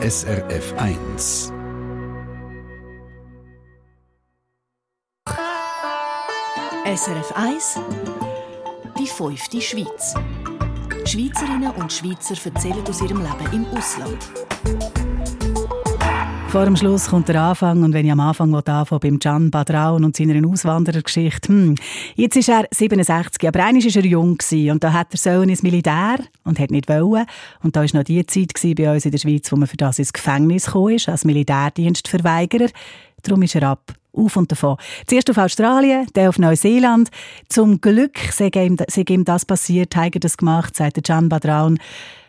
SRF 1. SRF 1 Die fünfte Schweiz. Schweizerinnen und Schweizer erzählen aus ihrem Leben im Ausland. Vor dem Schluss kommt der Anfang und wenn ich am Anfang anfange beim Can Badraun und seiner Auswanderergeschichte, hm, jetzt ist er 67, aber eigentlich war er jung und da hat er so ins Militär und hat nicht wollen und da war noch die Zeit bei uns in der Schweiz, wo man für das ins Gefängnis ist, als Militärdienstverweigerer. Darum ist er ab auf und davon. Zuerst auf Australien, dann auf Neuseeland. Zum Glück sei ihm, ihm das passiert, hat er das gemacht, sagt der Can Badraun.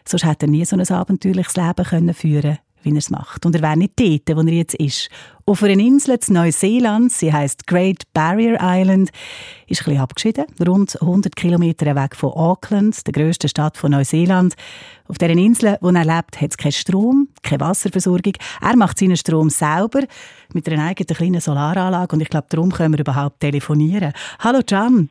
Sonst hätte er nie so ein abenteuerliches Leben können führen wie er es macht. Und er wäre nicht dort, wo er jetzt ist. Auf einer Insel in Neuseeland, sie heißt Great Barrier Island, ist ein bisschen abgeschieden, rund 100 Kilometer weg von Auckland, der grössten Stadt von Neuseeland. Auf dieser Insel, wo er lebt, hat es keinen Strom, keine Wasserversorgung. Er macht seinen Strom selber mit einer eigenen kleinen Solaranlage und ich glaube, darum können wir überhaupt telefonieren. Hallo Can.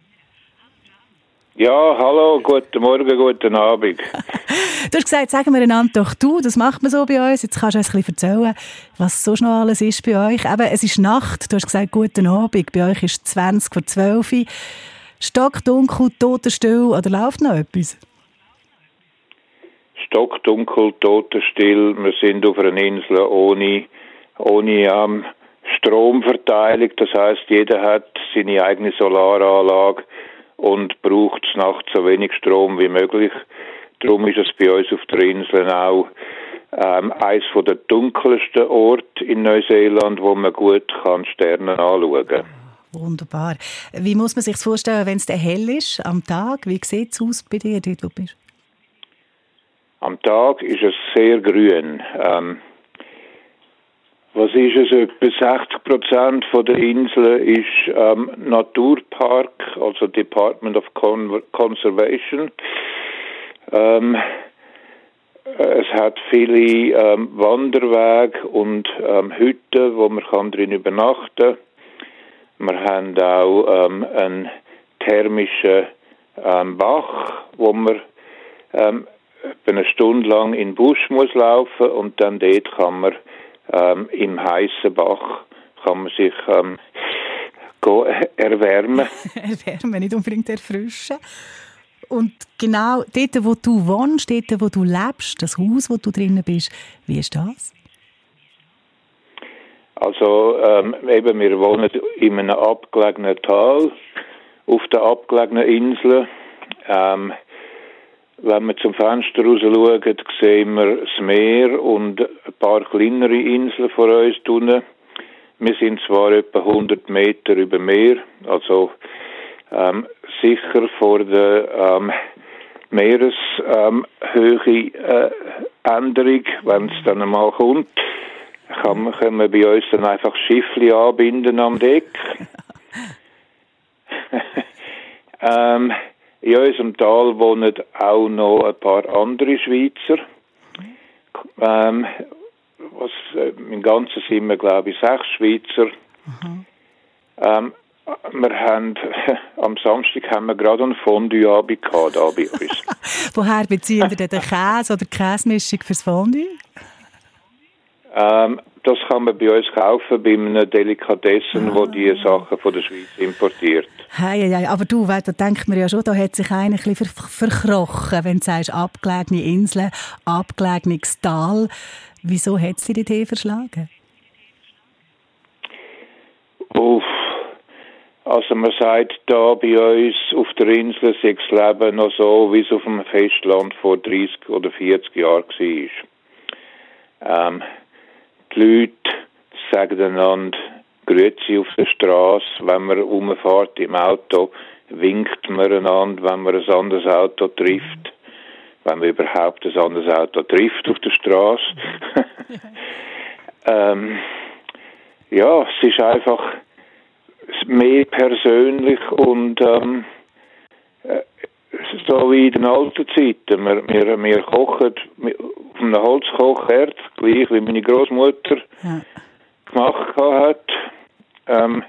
Ja, hallo, guten Morgen, guten Abend. du hast gesagt, sagen wir einander doch du, das macht man so bei uns. Jetzt kannst du uns ein bisschen erzählen, was so noch alles ist bei euch. Eben, es ist Nacht, du hast gesagt, guten Abend, bei euch ist es 20 vor 12 Uhr. Stockdunkel, totenstill oder läuft noch etwas? Stockdunkel, totenstill, wir sind auf einer Insel ohne, ohne ähm, Stromverteilung, das heißt, jeder hat seine eigene Solaranlage und braucht nachts so wenig Strom wie möglich. Darum ist es bei uns auf der Insel auch ähm, eines der dunkelsten Orte in Neuseeland, wo man gut kann Sterne anschauen kann. Wunderbar. Wie muss man sich vorstellen, wenn es hell ist am Tag? Wie sieht es aus bei dir, dort wo du bist? Am Tag ist es sehr grün. Ähm, was ist es? Etwa 60 Prozent der Insel ist ähm, Naturpark, also Department of Con Conservation. Ähm, es hat viele ähm, Wanderwege und ähm, Hütten, wo man kann drin übernachten kann. Wir haben auch ähm, einen thermischen ähm, Bach, wo man ähm, eine Stunde lang in den Busch muss laufen und dann dort kann man ähm, im heißen Bach kann man sich erwärmen. erwärmen, nicht unbedingt erfrischen. Und genau dort, wo du wohnst, dort, wo du lebst, das Haus, wo du drinnen bist, wie ist das? Also ähm, eben, wir wohnen in einem abgelegenen Tal, auf der abgelegenen Insel. Ähm, wenn wir zum Fenster raus schauen, sehen wir das Meer und ein paar kleinere Inseln vor uns unten. Wir sind zwar etwa 100 Meter über Meer, also ähm, sicher vor der ähm, Meereshöhe äh, Änderung, wenn es dann einmal kommt, kann können wir bei uns dann einfach Schiffli anbinden am Deck. ähm, in unserem Tal wohnen auch noch ein paar andere Schweizer. Ähm, was, äh, Im Ganzen sind wir, glaube ich, sechs Schweizer. Mhm. Ähm, wir haben, am Samstag haben wir gerade einen Fondue-Abend gehabt, da bei uns. Woher beziehen ihr denn den Käse oder die Käsemischung fürs Fondue? Ähm, das kann man bei uns kaufen, bei einem Delikatessen, ah. wo die Sachen von der Schweiz importiert. Hey, hey, aber du, da denkt man ja schon, da hat sich einer ein bisschen verkrochen, wenn du sagst, abgelegene Inseln, abgelegenes Tal. Wieso hat sie die Tee verschlagen? Uff. Also man sagt da bei uns auf der Insel sei das Leben noch so, wie es auf dem Festland vor 30 oder 40 Jahren war. Ähm, die Leute sagen einander Grüezi auf der Straße, wenn man rumfährt im Auto, winkt man einander, wenn man ein anderes Auto trifft, wenn man überhaupt ein anderes Auto trifft auf der Straße. ähm, ja, es ist einfach mehr persönlich und ähm, äh, so wie in den alten Zeiten. Wir, wir, wir kochen auf einem Holzkochherd, gleich wie meine Großmutter ja. gemacht hat. Ähm,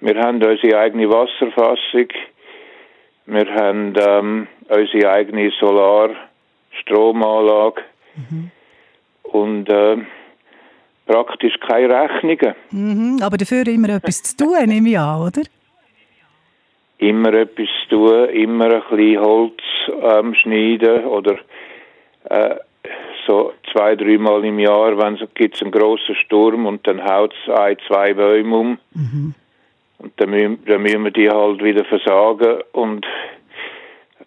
wir haben unsere eigene Wasserfassung. Wir haben ähm, unsere eigene Solarstromanlage. Mhm. Und äh, praktisch keine Rechnungen. Mhm, aber dafür immer etwas zu tun, nehme ich an, oder? Immer etwas zu tun, immer ein bisschen Holz ähm, schneiden oder äh, so zwei, dreimal im Jahr, wenn es einen grossen Sturm und dann haut es ein, zwei Bäume um. Mhm. Und dann müssen, dann müssen wir die halt wieder versagen und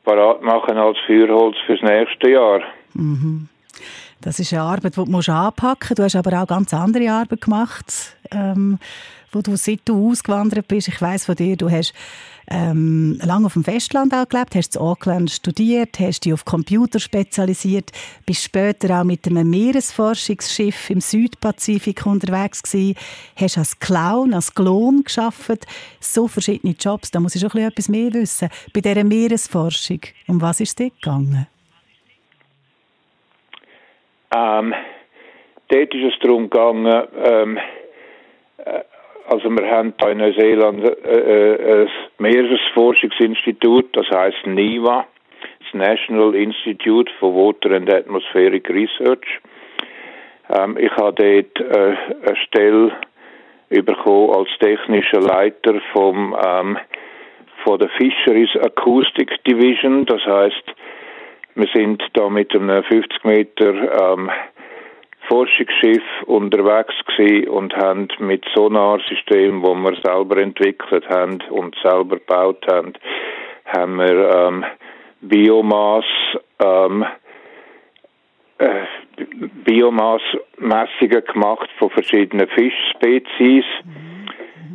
parat machen als Feuerholz fürs nächste Jahr. Mhm. Das ist eine Arbeit, die du anpacken musst. Du hast aber auch ganz andere Arbeit gemacht, ähm, wo du, seit du ausgewandert bist, ich weiß von dir, du hast ähm, lange auf dem Festland auch gelebt, hast in Auckland studiert, hast dich auf Computer spezialisiert, bist später auch mit einem Meeresforschungsschiff im Südpazifik unterwegs gewesen, hast als Clown, als Klon geschafft, so verschiedene Jobs, da muss ich schon etwas mehr wissen. Bei dieser Meeresforschung, um was ist es dort gegangen? Ähm, dort ist es darum gegangen, ähm, äh, also wir haben in Neuseeland äh, äh, ein Meeresforschungsinstitut, das heißt NIWA, das National Institute for Water and Atmospheric Research. Ähm, ich habe dort äh, eine Stelle bekommen als technischer Leiter vom ähm, von der Fisheries Acoustic Division. Das heißt, wir sind da mit einem 50 Meter ähm, Forschungsschiff unterwegs gewesen und haben mit Sonarsystemen, wo wir selber entwickelt haben und selber gebaut haben, haben wir ähm, Biomass ähm, äh, Biomassmessungen gemacht von verschiedenen Fischspezies.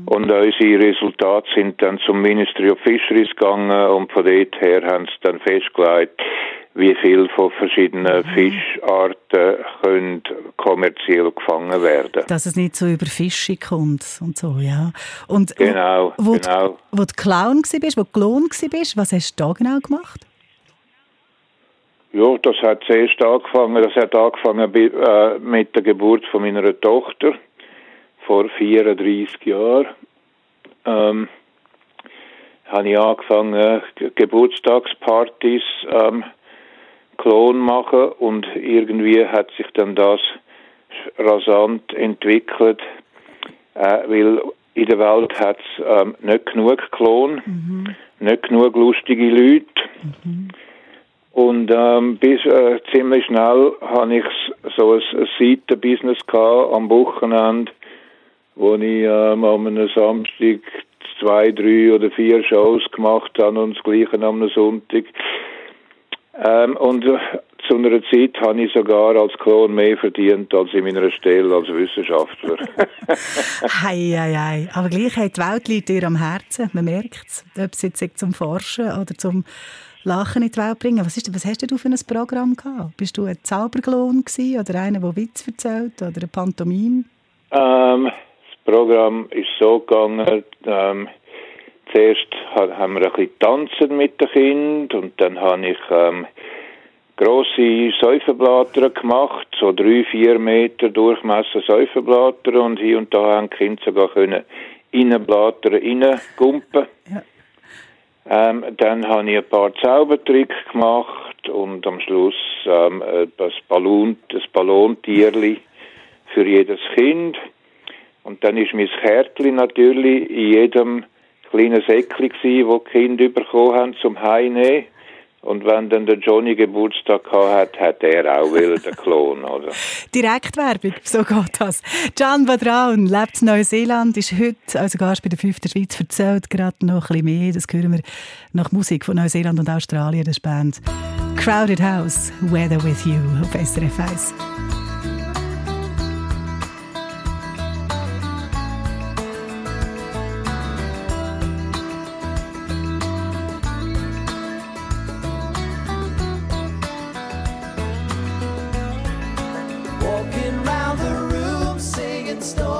Und unsere Resultate sind dann zum Ministry of Fisheries gegangen und von dort her haben sie dann festgelegt, wie viel von verschiedenen mhm. Fischarten können kommerziell gefangen werden. Dass es nicht so über Fische kommt und so, ja. Und genau, wo, genau. Du, wo du Clown warst, wo du Klon warst, was hast du da genau gemacht? Ja, das hat zuerst angefangen, das hat angefangen äh, mit der Geburt von meiner Tochter vor 34 Jahren. Ähm, habe ich angefangen, Geburtstagspartys ähm, Klon machen und irgendwie hat sich dann das rasant entwickelt, äh, weil in der Welt hat es ähm, nicht genug Klon, mhm. nicht genug lustige Leute. Mhm. Und ähm, bis äh, ziemlich schnell habe ich so ein, ein Seitenbusiness am Wochenende, wo ich ähm, an einem Samstag zwei, drei oder vier Shows gemacht habe und das Gleiche am Sonntag. Ähm, und äh, zu einer Zeit habe ich sogar als Klon mehr verdient als in meiner Stelle als Wissenschaftler. hei, hei, hei. Aber gleich hat die Welt liegt dir am Herzen. Man merkt es. Ob es jetzt zum Forschen oder zum Lachen in die Welt bringen. Was, ist, was hast du für ein Programm gehabt? Bist du ein Zauberklon oder einer, der Witz erzählt oder ein Pantomim? Ähm, das Programm ist so gegangen, ähm, Zuerst haben wir ein bisschen tanzen mit den Kindern und dann habe ich ähm, grosse Säufenblätter gemacht, so drei, vier Meter Durchmesser Säufenblätter und hier und da haben die Kinder sogar können Innenblätter reingumpen. Ja. Ähm, dann habe ich ein paar Zaubertricks gemacht und am Schluss ähm, das Ballon, das Ballontierli für jedes Kind. Und dann ist mein Kärtchen natürlich in jedem kleines Säckchen wo die Kinder bekommen haben zum Heimnehmen. Und wenn dann der Johnny Geburtstag hat, hat er auch wieder den Klon, oder? Direktwerbung, so geht das. Can Badraun lebt in Neuseeland, ist heute also Gast bei der 5. Schweiz, erzählt gerade noch ein bisschen mehr. Das hören wir nach Musik von Neuseeland und Australien, das Band Crowded House, Weather With You auf SRF 1. in store.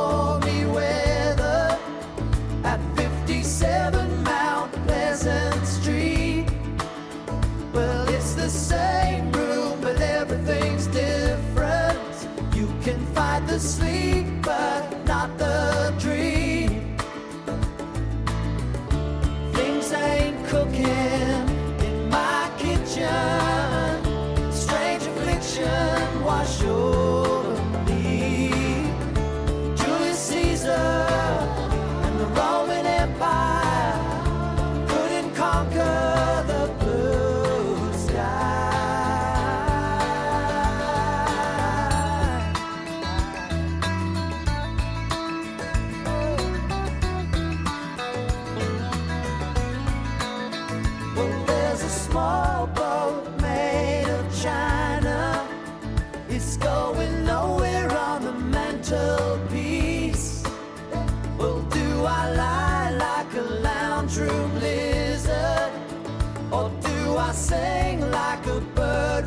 I sing like a bird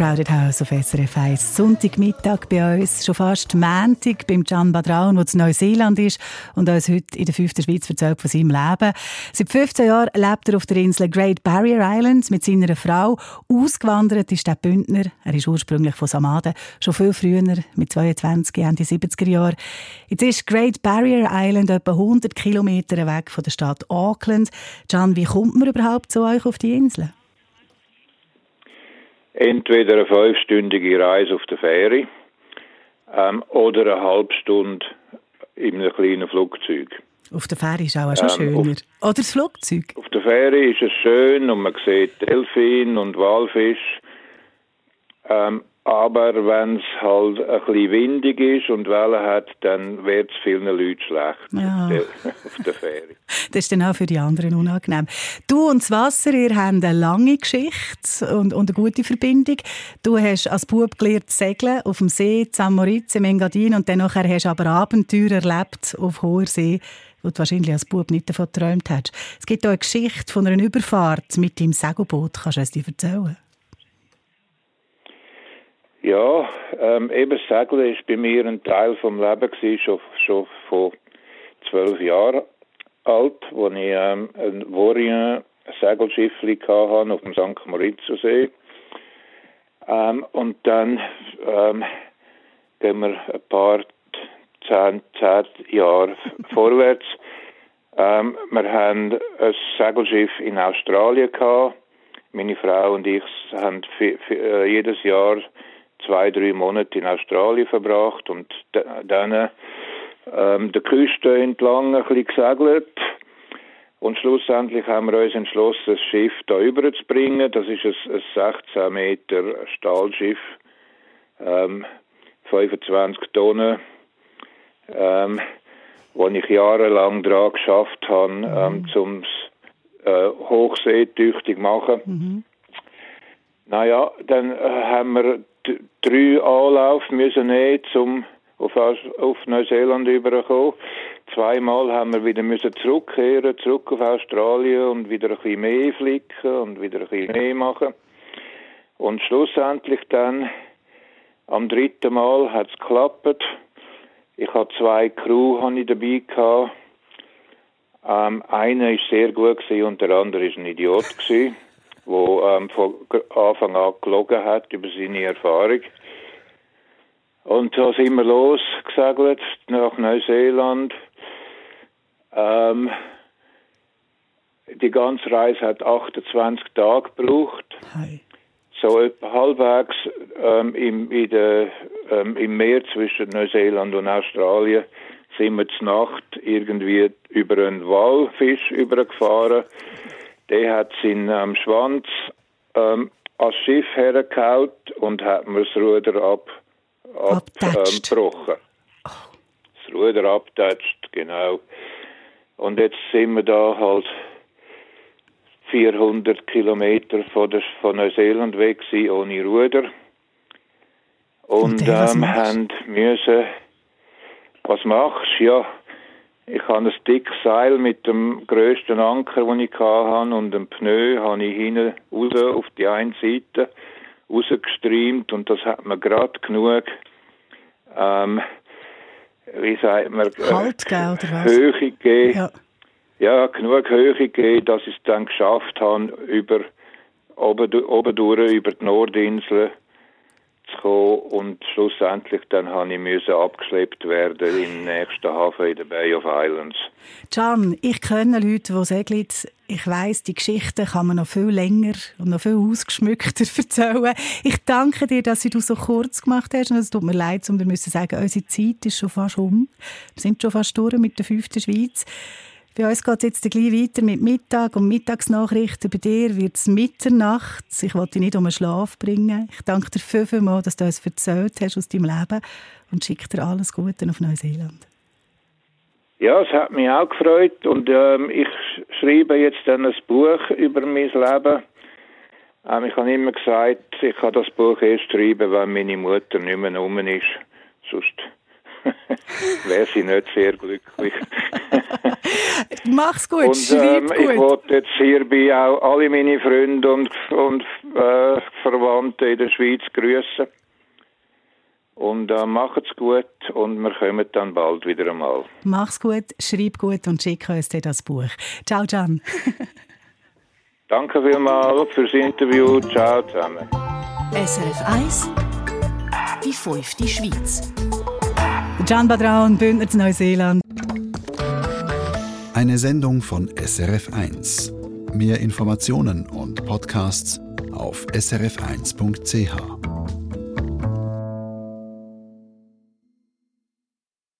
Crowded House auf SRF 1. Sonntagmittag bei uns, schon fast Montag beim Can Badraun, der in Neuseeland ist und uns heute in der fünften Schweiz erzählt von seinem Leben. Seit 15 Jahren lebt er auf der Insel Great Barrier Island mit seiner Frau. Ausgewandert ist der Bündner. Er ist ursprünglich von Samaden, schon viel früher, mit 22, Ende 70er Jahre. Jetzt ist Great Barrier Island etwa 100 Kilometer weg von der Stadt Auckland. Can, wie kommt man überhaupt zu euch auf die Insel? Entweder eine fünfstündige Reise auf der Fähre ähm, oder eine halbe Stunde in einem kleinen Flugzeug. Auf der Fähre ist auch schon Ähm, schöner. Oder das Flugzeug. Auf der Fähre ist es schön und man sieht Delfin und Walfisch. Ähm, aber wenn es halt ein bisschen windig ist und Wellen hat, dann wird es vielen Leuten schlecht Ja. auf, der, Fähre. Das ist dann auch für die anderen unangenehm. Du und das Wasser, ihr habt eine lange Geschichte und, und eine gute Verbindung. Du hast als Bub gelernt zu segeln auf dem See, St. Moritz, im Engadin und dann hast du aber Abenteuer erlebt auf hoher See, wo du wahrscheinlich als Bub nicht davon geträumt hast. Es gibt auch eine Geschichte von einer Überfahrt mit deinem Segelboot. Kannst du es dir erzählen? Ja, ähm, eben Segeln ist bei mir ein Teil vom Leben gewesen, schon, schon vor zwölf Jahren alt, wo ich ähm, ein Warrior Segelschiffli hatte auf dem St. Maurizio-See. Ähm, und dann ähm, gehen wir ein paar zehn, zehn Jahre vorwärts. Ähm, wir haben ein Segelschiff in Australien gehabt. Meine Frau und ich haben äh, jedes Jahr zwei, drei Monate in Australien verbracht und dann ähm, der Küste entlang ein bisschen gesegelt. Und schlussendlich haben wir uns entschlossen, das Schiff da überzubringen. Das ist ein, ein 16 Meter Stahlschiff, ähm, 25 Tonnen, ähm, wo ich jahrelang daran geschafft habe, ähm, zum äh, hochseetüchtig machen. Naja, dann äh, haben wir drei Anlauf müssen nehmen, um auf, auf Neuseeland überzukommen. Zweimal haben wir wieder müssen zurückkehren, zurück auf Australien und wieder ein bisschen mehr flicken und wieder ein bisschen mehr machen. Und schlussendlich dann, am dritten Mal hat es geklappt. Ich hatte zwei Crew habe ich dabei gehabt. Ähm, einer ist sehr gut gewesen und der andere ist ein Idiot gewesen, wo ähm, von Anfang an gelogen hat über seine Erfahrung. Und da sind wir losgesegelt nach Neuseeland. Ähm, die ganze Reise hat 28 Tage gebraucht. Hey. So etwa halbwegs ähm, im, der, ähm, im Meer zwischen Neuseeland und Australien sind wir zur Nacht irgendwie über einen Walfisch übergefahren. Der hat seinen ähm, Schwanz ähm, als Schiff hergehaut und hat mir das Ruder ab, ab ähm. Das Ruder abgetatscht, genau. Und jetzt sind wir da halt 400 Kilometer von, der, von Neuseeland weg gewesen, ohne Ruder. Und, Und ähm, haben müssen, was machst du? Ja, ich habe ein dickes Seil mit dem grössten Anker, den ich hatte, und ein Pneu habe ich hinten raus auf die eine Seite rausgestreamt und das hat mir gerade genug, ähm, wie sagt man, äh, Halt, gell, oder was? Höhe gegeben Ja. ja, genug Höhe gegeben, dass ich es dann geschafft habe, über oben, oben durch, über die Nordinsel zu kommen und schlussendlich dann habe ich müssen abgeschleppt werden im nächsten Hafen in der Bay of Islands. Can, ich kenne Leute, die sagen, ich weiss, die Geschichte kann man noch viel länger und noch viel ausgeschmückter erzählen. Ich danke dir, dass du so kurz gemacht hast. Und es tut mir leid, um dir zu sagen, unsere Zeit ist schon fast um. Wir sind schon fast durch mit der fünften Schweiz. Bei uns geht es jetzt gleich weiter mit Mittag und Mittagsnachrichten. Bei dir wird es Mitternacht. Ich wollte dich nicht um den Schlaf bringen. Ich danke dir viel, viel mal, dass du uns erzählt hast aus deinem Leben und schicke dir alles Gute auf Neuseeland. Ja, es hat mich auch gefreut und ähm, ich sch- schreibe jetzt dann ein Buch über mein Leben. Ähm, ich habe immer gesagt, ich kann das Buch erst schreiben, wenn meine Mutter nicht mehr rum ist. Sonst wäre sie nicht sehr glücklich. Mach's gut, und schreib ähm, ich gut. wollte jetzt hierbei auch alle meine Freunde und, und äh, Verwandte in der Schweiz grüßen. Und äh, macht's gut und wir kommen dann bald wieder einmal. Mach's gut, schreib gut und schick uns dir das Buch. Ciao, Can. Danke vielmals fürs Interview. Ciao zusammen. SRF 1 Die fünfte Schweiz. Can Badraun, Bündner Neuseeland. Eine Sendung von SRF1. Mehr Informationen und Podcasts auf srf1.ch.